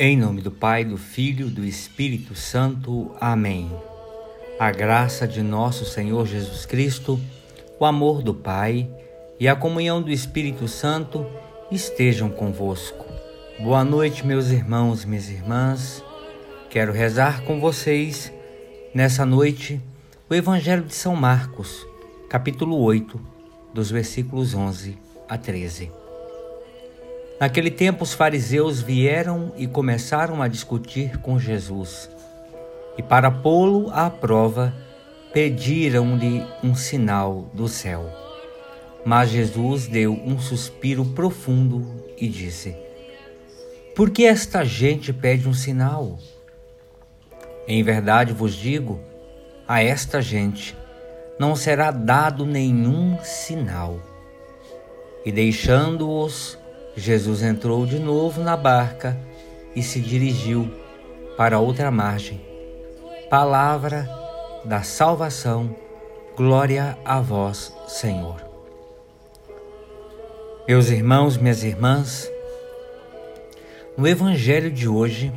Em nome do Pai, do Filho, do Espírito Santo. Amém. A graça de nosso Senhor Jesus Cristo, o amor do Pai e a comunhão do Espírito Santo estejam convosco. Boa noite, meus irmãos e minhas irmãs. Quero rezar com vocês nessa noite o Evangelho de São Marcos, capítulo 8, dos versículos 11 a 13. Naquele tempo, os fariseus vieram e começaram a discutir com Jesus. E para pô-lo à prova, pediram-lhe um sinal do céu. Mas Jesus deu um suspiro profundo e disse: Por que esta gente pede um sinal? Em verdade vos digo, a esta gente não será dado nenhum sinal. E deixando-os, Jesus entrou de novo na barca e se dirigiu para outra margem. Palavra da salvação, glória a vós, Senhor. Meus irmãos, minhas irmãs, no Evangelho de hoje,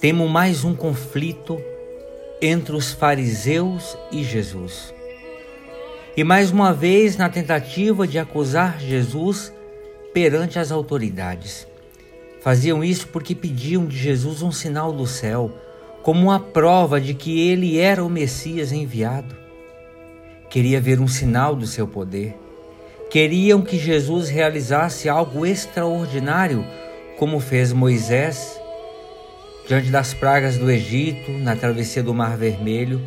temos mais um conflito entre os fariseus e Jesus. E mais uma vez, na tentativa de acusar Jesus perante as autoridades. Faziam isso porque pediam de Jesus um sinal do céu, como uma prova de que ele era o Messias enviado. Queria ver um sinal do seu poder. Queriam que Jesus realizasse algo extraordinário, como fez Moisés diante das pragas do Egito, na travessia do Mar Vermelho.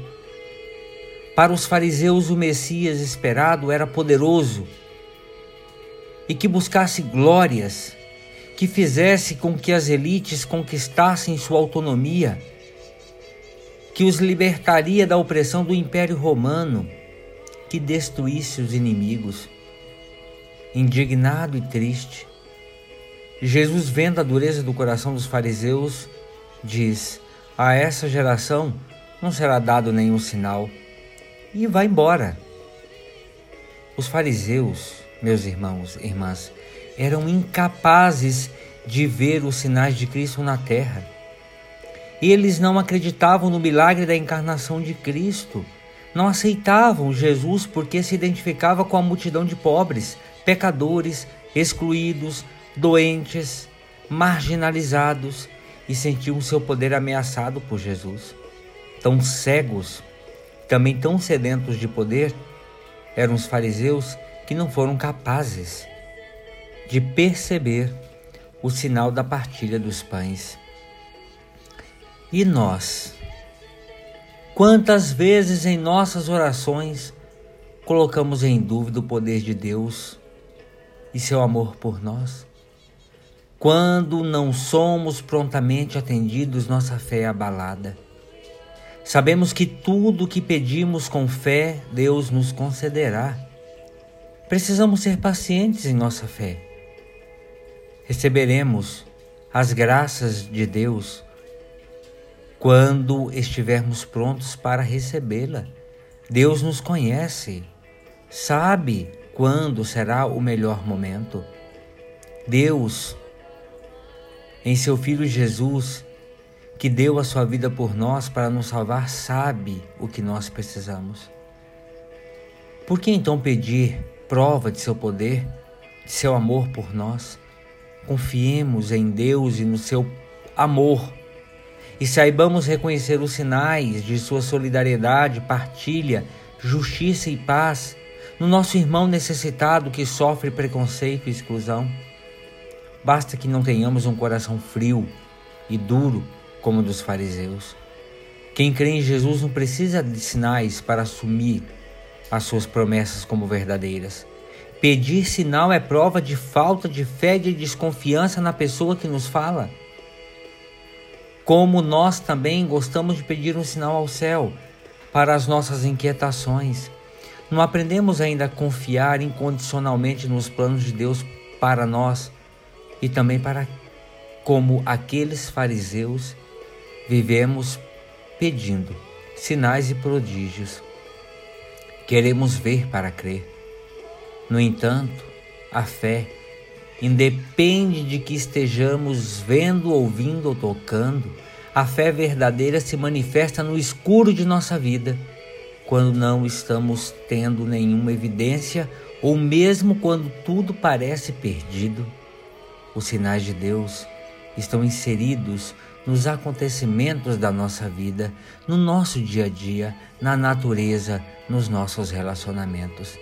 Para os fariseus, o Messias esperado era poderoso, e que buscasse glórias, que fizesse com que as elites conquistassem sua autonomia, que os libertaria da opressão do Império Romano, que destruísse os inimigos. Indignado e triste, Jesus, vendo a dureza do coração dos fariseus, diz: A essa geração não será dado nenhum sinal, e vai embora. Os fariseus meus irmãos e irmãs, eram incapazes de ver os sinais de Cristo na terra. Eles não acreditavam no milagre da encarnação de Cristo. Não aceitavam Jesus porque se identificava com a multidão de pobres, pecadores, excluídos, doentes, marginalizados e sentiam seu poder ameaçado por Jesus. Tão cegos, também tão sedentos de poder, eram os fariseus que não foram capazes de perceber o sinal da partilha dos pães. E nós? Quantas vezes em nossas orações colocamos em dúvida o poder de Deus e seu amor por nós? Quando não somos prontamente atendidos, nossa fé é abalada. Sabemos que tudo o que pedimos com fé, Deus nos concederá. Precisamos ser pacientes em nossa fé. Receberemos as graças de Deus quando estivermos prontos para recebê-la. Deus nos conhece, sabe quando será o melhor momento. Deus, em seu Filho Jesus, que deu a sua vida por nós para nos salvar, sabe o que nós precisamos. Por que então pedir prova de seu poder, de seu amor por nós. Confiemos em Deus e no seu amor e saibamos reconhecer os sinais de sua solidariedade, partilha, justiça e paz no nosso irmão necessitado que sofre preconceito e exclusão. Basta que não tenhamos um coração frio e duro como o dos fariseus. Quem crê em Jesus não precisa de sinais para assumir as suas promessas como verdadeiras. Pedir sinal é prova de falta de fé e de desconfiança na pessoa que nos fala. Como nós também gostamos de pedir um sinal ao céu para as nossas inquietações. Não aprendemos ainda a confiar incondicionalmente nos planos de Deus para nós e também para como aqueles fariseus vivemos pedindo sinais e prodígios Queremos ver para crer. No entanto, a fé independe de que estejamos vendo, ouvindo ou tocando, a fé verdadeira se manifesta no escuro de nossa vida, quando não estamos tendo nenhuma evidência ou mesmo quando tudo parece perdido. Os sinais de Deus estão inseridos nos acontecimentos da nossa vida, no nosso dia a dia, na natureza, nos nossos relacionamentos.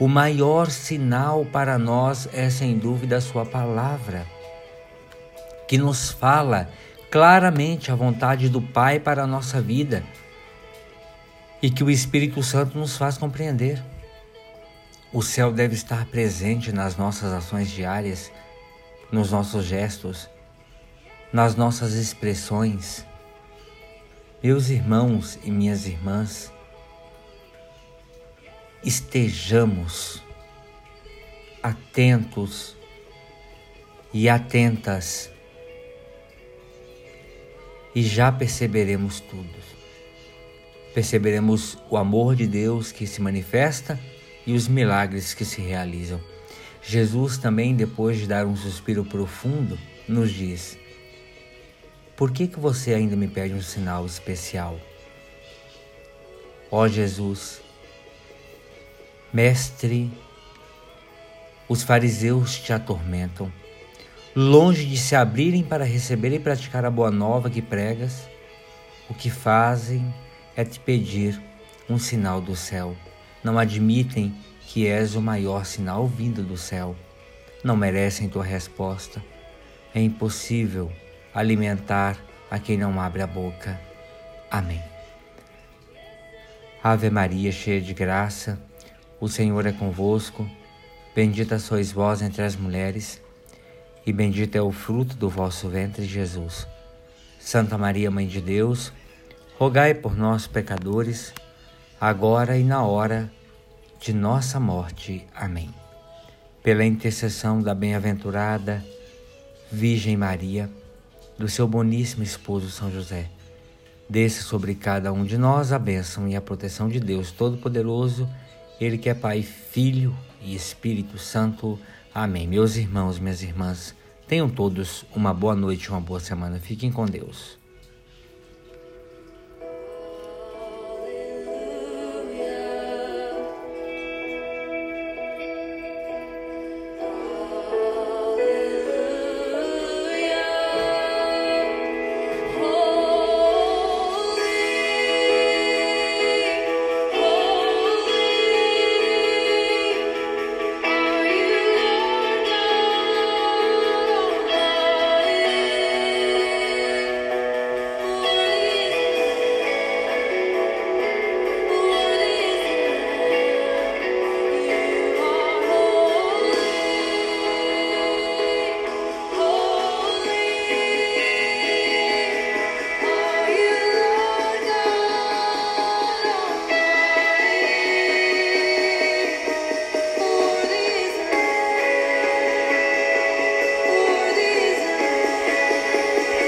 O maior sinal para nós é, sem dúvida, a Sua palavra, que nos fala claramente a vontade do Pai para a nossa vida e que o Espírito Santo nos faz compreender. O céu deve estar presente nas nossas ações diárias, nos nossos gestos, nas nossas expressões. Meus irmãos e minhas irmãs, estejamos atentos e atentas e já perceberemos tudo. Perceberemos o amor de Deus que se manifesta e os milagres que se realizam. Jesus também, depois de dar um suspiro profundo, nos diz: Por que, que você ainda me pede um sinal especial? Ó Jesus, Mestre, os fariseus te atormentam, longe de se abrirem para receber e praticar a boa nova que pregas, o que fazem é te pedir um sinal do céu. Não admitem que és o maior sinal vindo do céu. Não merecem tua resposta. É impossível alimentar a quem não abre a boca. Amém. Ave Maria, cheia de graça, o Senhor é convosco, bendita sois vós entre as mulheres, e bendito é o fruto do vosso ventre, Jesus. Santa Maria, Mãe de Deus, rogai por nós, pecadores, agora e na hora de nossa morte. Amém. Pela intercessão da bem-aventurada Virgem Maria, do seu boníssimo esposo São José, desça sobre cada um de nós a bênção e a proteção de Deus Todo-Poderoso ele que é Pai, Filho e Espírito Santo. Amém. Meus irmãos, minhas irmãs, tenham todos uma boa noite, uma boa semana. Fiquem com Deus.